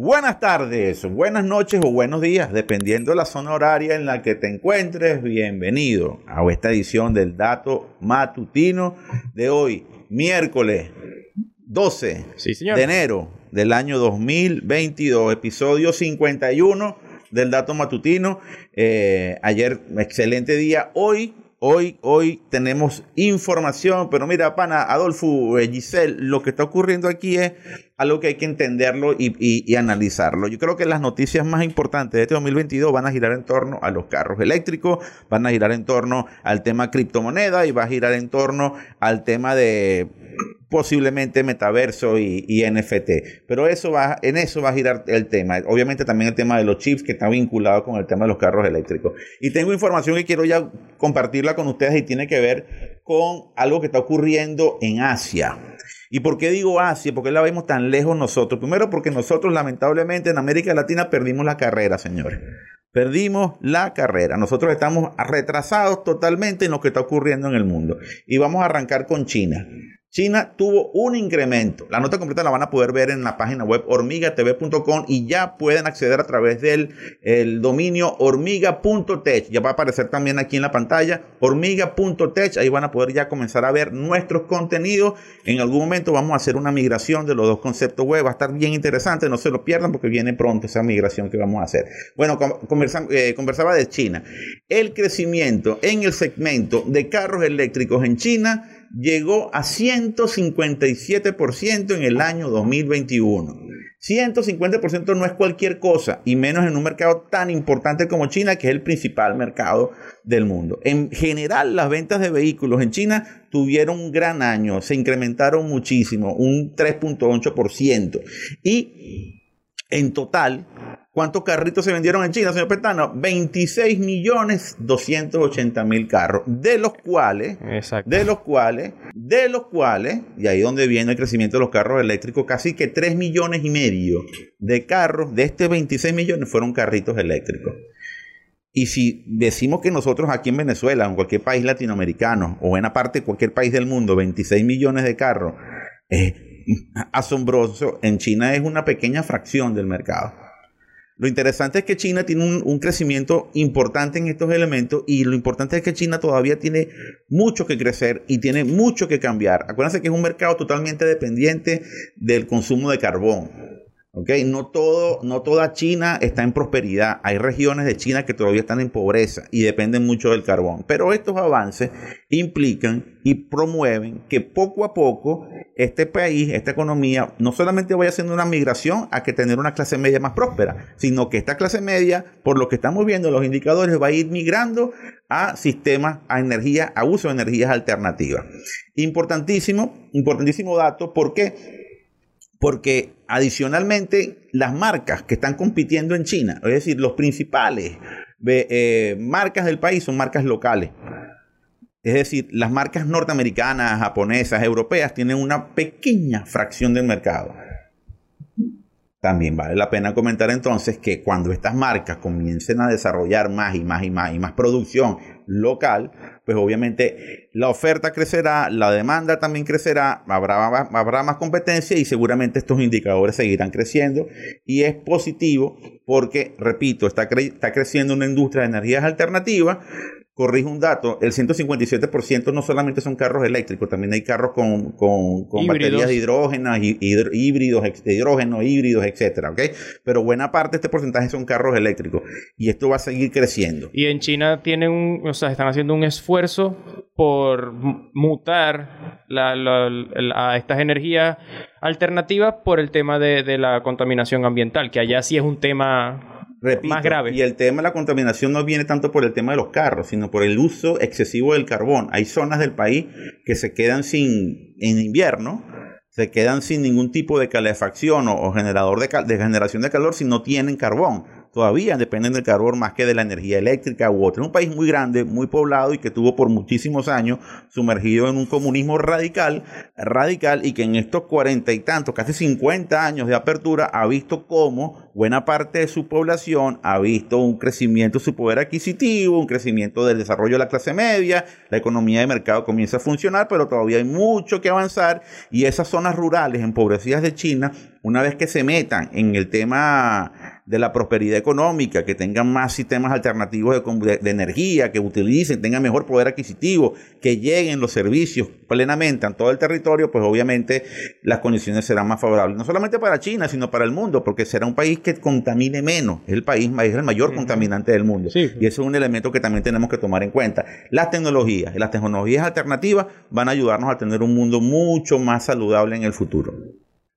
buenas tardes, buenas noches o buenos días, dependiendo de la zona horaria en la que te encuentres. Bienvenido a esta edición del Dato Matutino de hoy, miércoles 12 de enero del año 2022, episodio 51 del Dato Matutino. Eh, ayer, excelente día. Hoy Hoy, hoy tenemos información, pero mira, pana, Adolfo, eh, Giselle, lo que está ocurriendo aquí es algo que hay que entenderlo y, analizarlo. Yo creo que las noticias más importantes de este 2022 van a girar en torno a los carros eléctricos, van a girar en torno al tema criptomoneda y va a girar en torno al tema de posiblemente metaverso y, NFT. Pero eso va, en eso va a girar el tema. Obviamente también el tema de los chips que está vinculado con el tema de los carros eléctricos. Y tengo información que quiero ya compartirla con ustedes y tiene que ver con algo que está ocurriendo en Asia. ¿Y por qué digo Asia? ¿Por qué la vemos tan lejos nosotros? Primero porque nosotros lamentablemente en América Latina perdimos la carrera, señores. Perdimos la carrera. Nosotros estamos retrasados totalmente en lo que está ocurriendo en el mundo. Y vamos a arrancar con China. China tuvo un incremento. La nota completa la van a poder ver en la página web hormigatv.com y ya pueden acceder a través del el dominio hormiga.tech. Ya va a aparecer también aquí en la pantalla hormiga.tech. Ahí van a poder ya comenzar a ver nuestros contenidos. En algún momento vamos a hacer una migración de los dos conceptos web. Va a estar bien interesante. No se lo pierdan porque viene pronto esa migración que vamos a hacer. Bueno, eh, conversaba de China. El crecimiento en el segmento de carros eléctricos en China llegó a 157% en el año 2021. 150% no es cualquier cosa, y menos en un mercado tan importante como China, que es el principal mercado del mundo. En general, las ventas de vehículos en China tuvieron un gran año, se incrementaron muchísimo, un 3.8%. Y en total, ¿Cuántos carritos se vendieron en China, señor Petano? 26 millones 280 mil carros, de los cuales, de los cuales, de los cuales, y ahí donde viene el crecimiento de los carros eléctricos, casi que 3 millones y medio de carros, de este 26 millones fueron carritos eléctricos. Y si decimos que nosotros aquí en Venezuela, en cualquier país latinoamericano, o en aparte cualquier país del mundo, 26 millones de carros, es asombroso, en China es una pequeña fracción del mercado. Lo interesante es que China tiene un, crecimiento importante en estos elementos y lo importante es que China todavía tiene mucho que crecer y tiene mucho que cambiar. Acuérdense que es un mercado totalmente dependiente del consumo de carbón. Okay, no, todo, no toda China está en prosperidad. Hay regiones de China que todavía están en pobreza y dependen mucho del carbón. Pero estos avances implican y promueven que poco a poco este país, esta economía, no solamente vaya haciendo una migración a que tener una clase media más próspera, sino que esta clase media, por lo que estamos viendo los indicadores, va a ir migrando a sistemas, a energía, a uso de energías alternativas. Importantísimo, importantísimo dato, ¿por qué? Porque adicionalmente las marcas que están compitiendo en China, es decir, los principales eh, marcas del país son marcas locales. Es decir, las marcas norteamericanas, japonesas, europeas tienen una pequeña fracción del mercado. También vale la pena comentar entonces que cuando estas marcas comiencen a desarrollar más y más y más y más producción local, pues obviamente la oferta crecerá, la demanda también crecerá, habrá, habrá más competencia y seguramente estos indicadores seguirán creciendo. Y es positivo porque, repito, está, está creciendo una industria de energías alternativas corrijo un dato, el 157% no solamente son carros eléctricos, también hay carros con, baterías de hidrógeno, híbridos, hidrógeno, híbridos, etcétera, ¿ok? Pero buena parte de este porcentaje son carros eléctricos y esto va a seguir creciendo. Y en China tienen un, o sea, están haciendo un esfuerzo por mutar a estas energías alternativas por el tema de, de la contaminación ambiental, que allá sí es un tema más grave. Y el tema de la contaminación no viene tanto por el tema de los carros, sino por el uso excesivo del carbón. Hay zonas del país que se quedan sin, en invierno, se quedan sin ningún tipo de calefacción o, generador de, de, generación de calor si no tienen carbón. Todavía dependen del carbón más que de la energía eléctrica u otra. Es un país muy grande, muy poblado y que tuvo por muchísimos años sumergido en un comunismo radical, radical y que en estos cuarenta y tantos, casi 50 años de apertura, ha visto cómo buena parte de su población ha visto un crecimiento de su poder adquisitivo, un crecimiento del desarrollo de la clase media, la economía de mercado comienza a funcionar, pero todavía hay mucho que avanzar y esas zonas rurales empobrecidas de China, una vez que se metan en el tema de la prosperidad económica, que tengan más sistemas alternativos de, energía, que utilicen, tengan mejor poder adquisitivo, que lleguen los servicios plenamente a todo el territorio, pues obviamente las condiciones serán más favorables, no solamente para China, sino para el mundo, porque será un país que contamine menos, es el país es el mayor contaminante del mundo. Y eso es un elemento que también tenemos que tomar en cuenta. Las tecnologías, las tecnologías alternativas van a ayudarnos a tener un mundo mucho más saludable en el futuro.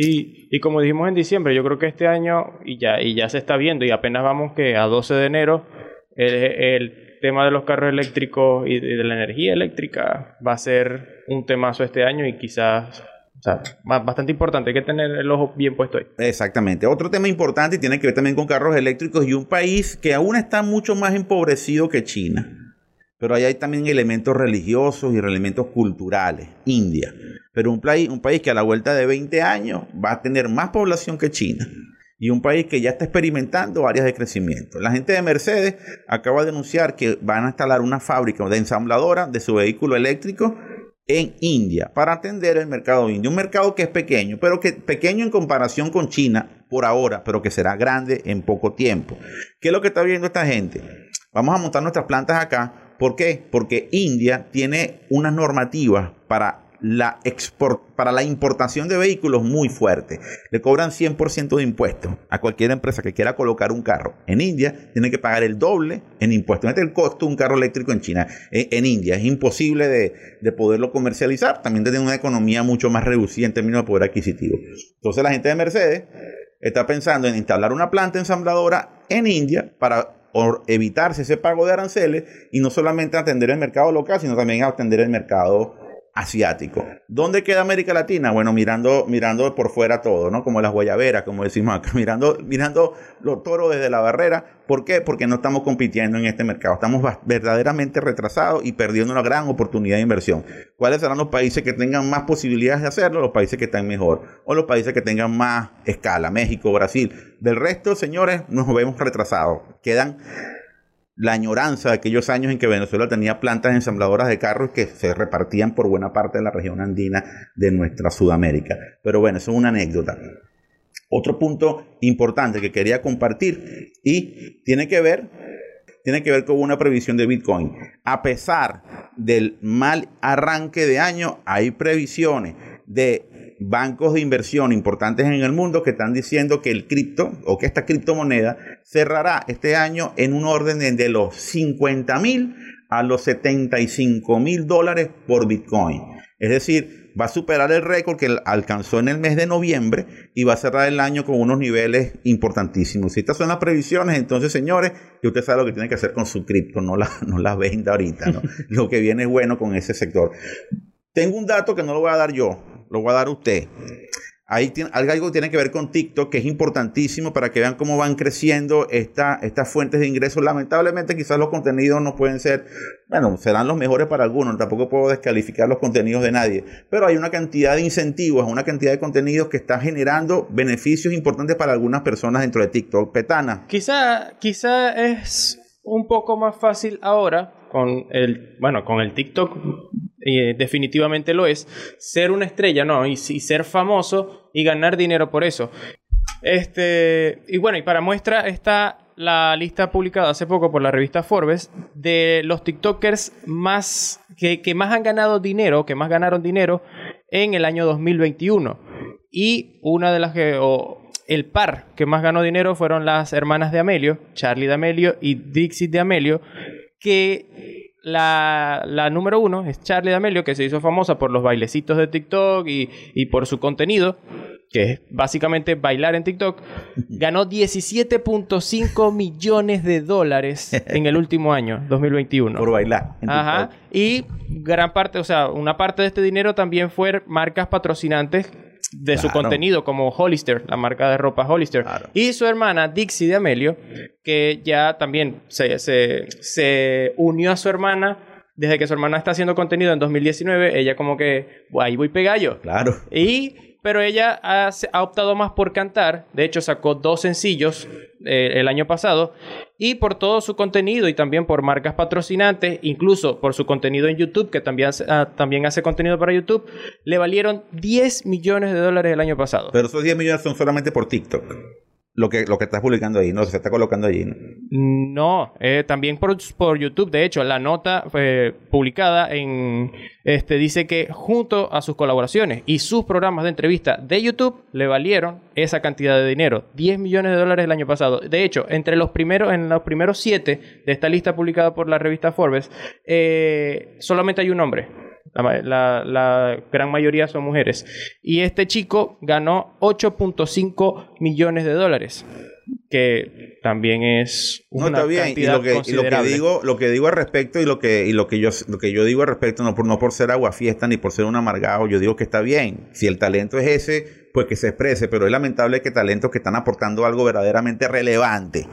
Y, como dijimos en diciembre, yo creo que este año, y ya, y ya se está viendo, y apenas vamos que a 12 de enero, el, tema de los carros eléctricos y de, la energía eléctrica va a ser un temazo este año y quizás o sea, bastante importante, hay que tener el ojo bien puesto ahí. Exactamente. Otro tema importante y tiene que ver también con carros eléctricos y un país que aún está mucho más empobrecido que China. Pero ahí hay también elementos religiosos y elementos culturales. India. Pero un país, que a la vuelta de 20 años va a tener más población que China. Y un país que ya está experimentando áreas de crecimiento. La gente de Mercedes acaba de anunciar que van a instalar una fábrica de ensambladora de su vehículo eléctrico en India para atender el mercado indio. Un mercado que es pequeño, pero que pequeño en comparación con China por ahora, pero que será grande en poco tiempo. ¿Qué es lo que está viendo esta gente? Vamos a montar nuestras plantas acá ¿Por qué? Porque India tiene unas normativas para la, export, para la importación de vehículos muy fuerte. Le cobran 100% de impuestos a cualquier empresa que quiera colocar un carro. En India tiene que pagar el doble en impuestos. Este es el costo de un carro eléctrico en China. En, India es imposible de, de, poderlo comercializar. También tiene una economía mucho más reducida en términos de poder adquisitivo. Entonces la gente de Mercedes está pensando en instalar una planta ensambladora en India para por evitarse ese pago de aranceles y no solamente atender el mercado local, sino también atender el mercado asiático. ¿Dónde queda América Latina? Bueno, mirando, mirando por fuera todo, ¿no? Como las guayaberas, como decimos acá, mirando, mirando los toros desde la barrera. ¿Por qué? Porque no estamos compitiendo en este mercado. Estamos verdaderamente retrasados y perdiendo una gran oportunidad de inversión. ¿Cuáles serán los países que tengan más posibilidades de hacerlo? Los países que están mejor. O los países que tengan más escala. México, Brasil. Del resto, señores, nos vemos retrasados. Quedan la añoranza de aquellos años en que Venezuela tenía plantas ensambladoras de carros que se repartían por buena parte de la región andina de nuestra Sudamérica. Pero bueno, eso es una anécdota. Otro punto importante que quería compartir y tiene que ver tiene que ver con una previsión de Bitcoin. A pesar del mal arranque de año, hay previsiones de bancos de inversión importantes en el mundo que están diciendo que el cripto o que esta criptomoneda cerrará este año en un orden de los 50 mil a los 75 mil dólares por Bitcoin. Es decir, va a superar el récord que alcanzó en el mes de noviembre y va a cerrar el año con unos niveles importantísimos. Si estas son las previsiones, entonces, señores, que usted sabe lo que tiene que hacer con su cripto, no la, no la venda ahorita. ¿no? lo que viene es bueno con ese sector. Tengo un dato que no lo voy a dar yo, lo voy a dar a usted. Ahí tiene, algo tiene que ver con TikTok, que es importantísimo para que vean cómo van creciendo esta, estas fuentes de ingresos. Lamentablemente, quizás los contenidos no pueden ser, bueno, serán los mejores para algunos, tampoco puedo descalificar los contenidos de nadie, pero hay una cantidad de incentivos, una cantidad de contenidos que está generando beneficios importantes para algunas personas dentro de TikTok. Petana. Quizá, quizá es un poco más fácil ahora con el, bueno, con el TikTok eh, definitivamente lo es, ser una estrella, ¿no? Y, ser famoso y ganar dinero por eso. Este, y bueno, y para muestra está la lista publicada hace poco por la revista Forbes de los TikTokers más que, que más han ganado dinero, que más ganaron dinero en el año 2021. Y una de las que, o el par que más ganó dinero fueron las hermanas de Amelio, Charlie de Amelio y Dixie de Amelio, que la, la, número uno es Charlie D'Amelio, que se hizo famosa por los bailecitos de TikTok y, y por su contenido, que es básicamente bailar en TikTok, ganó 17.5 millones de dólares en el último año, 2021. Por bailar. En Ajá. Y gran parte, o sea, una parte de este dinero también fue marcas patrocinantes de su contenido como Hollister, la marca de ropa Hollister. Claro. Y su hermana Dixie de Amelio, que ya también se, se, se unió a su hermana desde que su hermana está haciendo contenido en 2019. Ella como que, ahí voy pegallo. Claro. Y, pero ella ha, optado más por cantar. De hecho, sacó dos sencillos eh, el año pasado. Y por todo su contenido y también por marcas patrocinantes, incluso por su contenido en YouTube, que también, hace- ah, también hace contenido para YouTube, le valieron 10 millones de dólares el año pasado. Pero esos 10 millones son solamente por TikTok. Lo que, lo que estás publicando ahí, no se está colocando allí. ¿no? Eh, también por, por YouTube. De hecho, la nota eh, publicada en este dice que junto a sus colaboraciones y sus programas de entrevista de YouTube le valieron esa cantidad de dinero, 10 millones de dólares el año pasado. De hecho, entre los primeros, en los primeros siete de esta lista publicada por la revista Forbes, eh, solamente hay un hombre. La, la- la gran mayoría son mujeres. Y este chico ganó 8.5 millones de dólares. Que también es No una está bien. Y cantidad lo que, y lo que digo, lo que digo al respecto y lo que, y lo que yo lo que yo digo al respecto, no por, no por ser aguafiesta ni por ser un amargado, yo digo que está bien. Si el talento es ese, pues que se exprese, pero es lamentable que talentos que están aportando algo verdaderamente relevante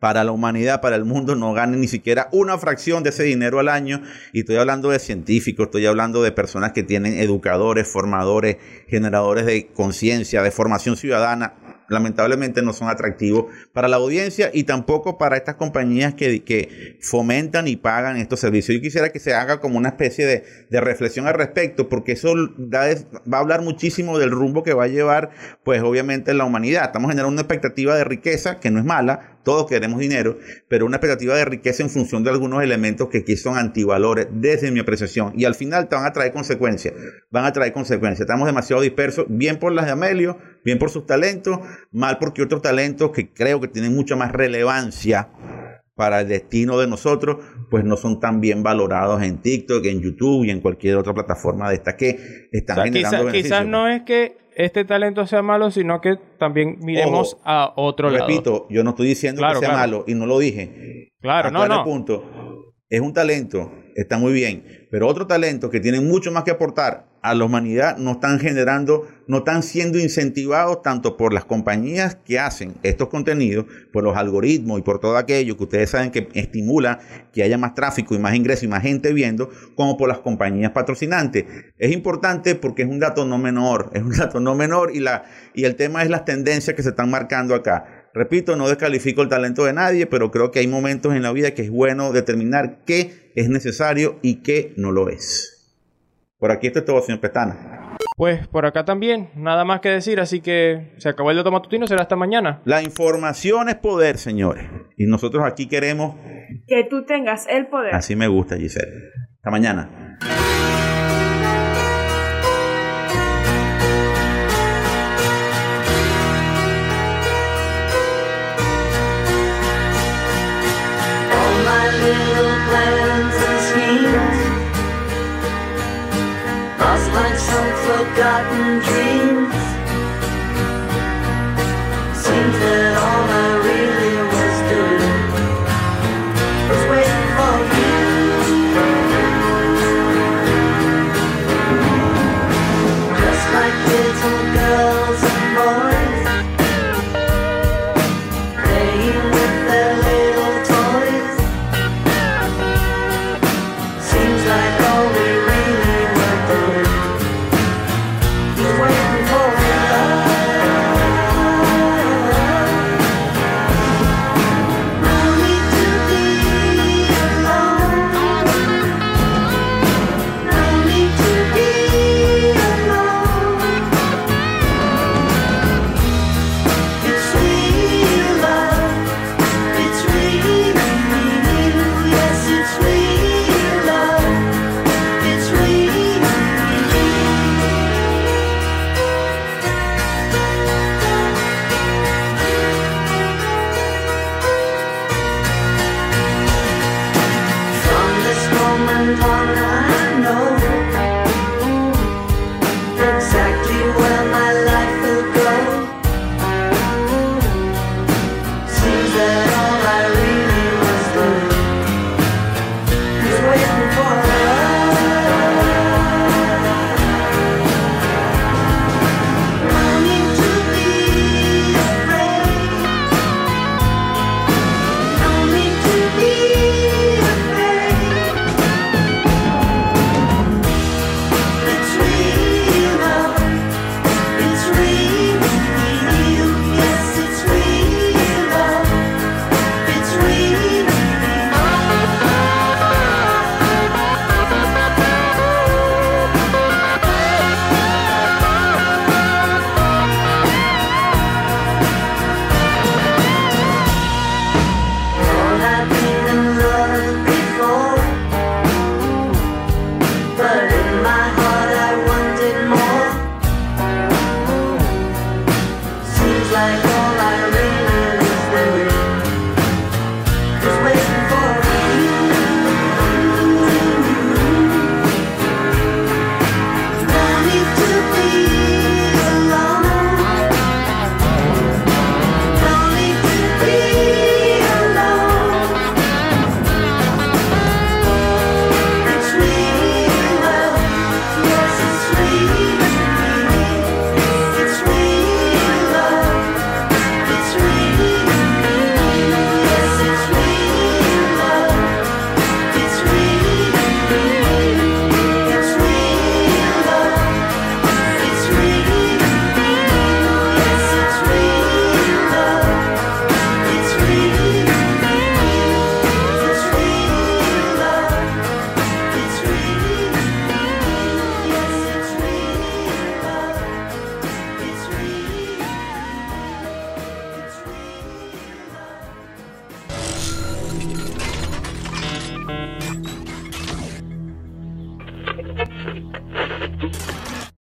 para la humanidad, para el mundo, no ganen ni siquiera una fracción de ese dinero al año. Y estoy hablando de científicos, estoy hablando de personas que tienen educadores, formadores, generadores de conciencia, de formación ciudadana. Lamentablemente no son atractivos para la audiencia y tampoco para estas compañías que, que fomentan y pagan estos servicios. Yo quisiera que se haga como una especie de, de reflexión al respecto, porque eso da- va a hablar muchísimo del rumbo que va a llevar, pues obviamente la humanidad. Estamos generando una expectativa de riqueza que no es mala, todos queremos dinero, pero una expectativa de riqueza en función de algunos elementos que aquí son antivalores desde mi apreciación. Y al final te van a traer consecuencias, van a traer consecuencias. Estamos demasiado dispersos, bien por las de Amelio, bien por sus talentos, mal porque otros talentos que creo que tienen mucha más relevancia para el destino de nosotros, pues no son tan bien valorados en TikTok, en YouTube y en cualquier otra plataforma de estas que están O sea, generando beneficios. quizás no es que este talento sea malo, sino que también miremos Ojo, a otro lado. Repito, yo no estoy diciendo Claro, que sea claro. malo y no lo dije. Claro, no, Aclaro no. punto. Es un talento, está muy bien, pero otro talento que tiene mucho más que aportar a la humanidad no están generando, no están siendo incentivados tanto por las compañías que hacen estos contenidos, por los algoritmos y por todo aquello que ustedes saben que estimula que haya más tráfico y más ingreso y más gente viendo, como por las compañías patrocinantes. Es importante porque es un dato no menor, es un dato no menor y, la, y el tema es las tendencias que se están marcando acá. Repito, no descalifico el talento de nadie, pero creo que hay momentos en la vida que es bueno determinar qué es necesario y qué no lo es. Por aquí esto es todo, señor Pestana. Pues por acá también, nada más que decir, así que se acabó el dato matutino, será hasta mañana. La información es poder, señores. Y nosotros aquí queremos, Que tú tengas el poder. así me gusta, Giselle. Hasta mañana. Forgotten dreams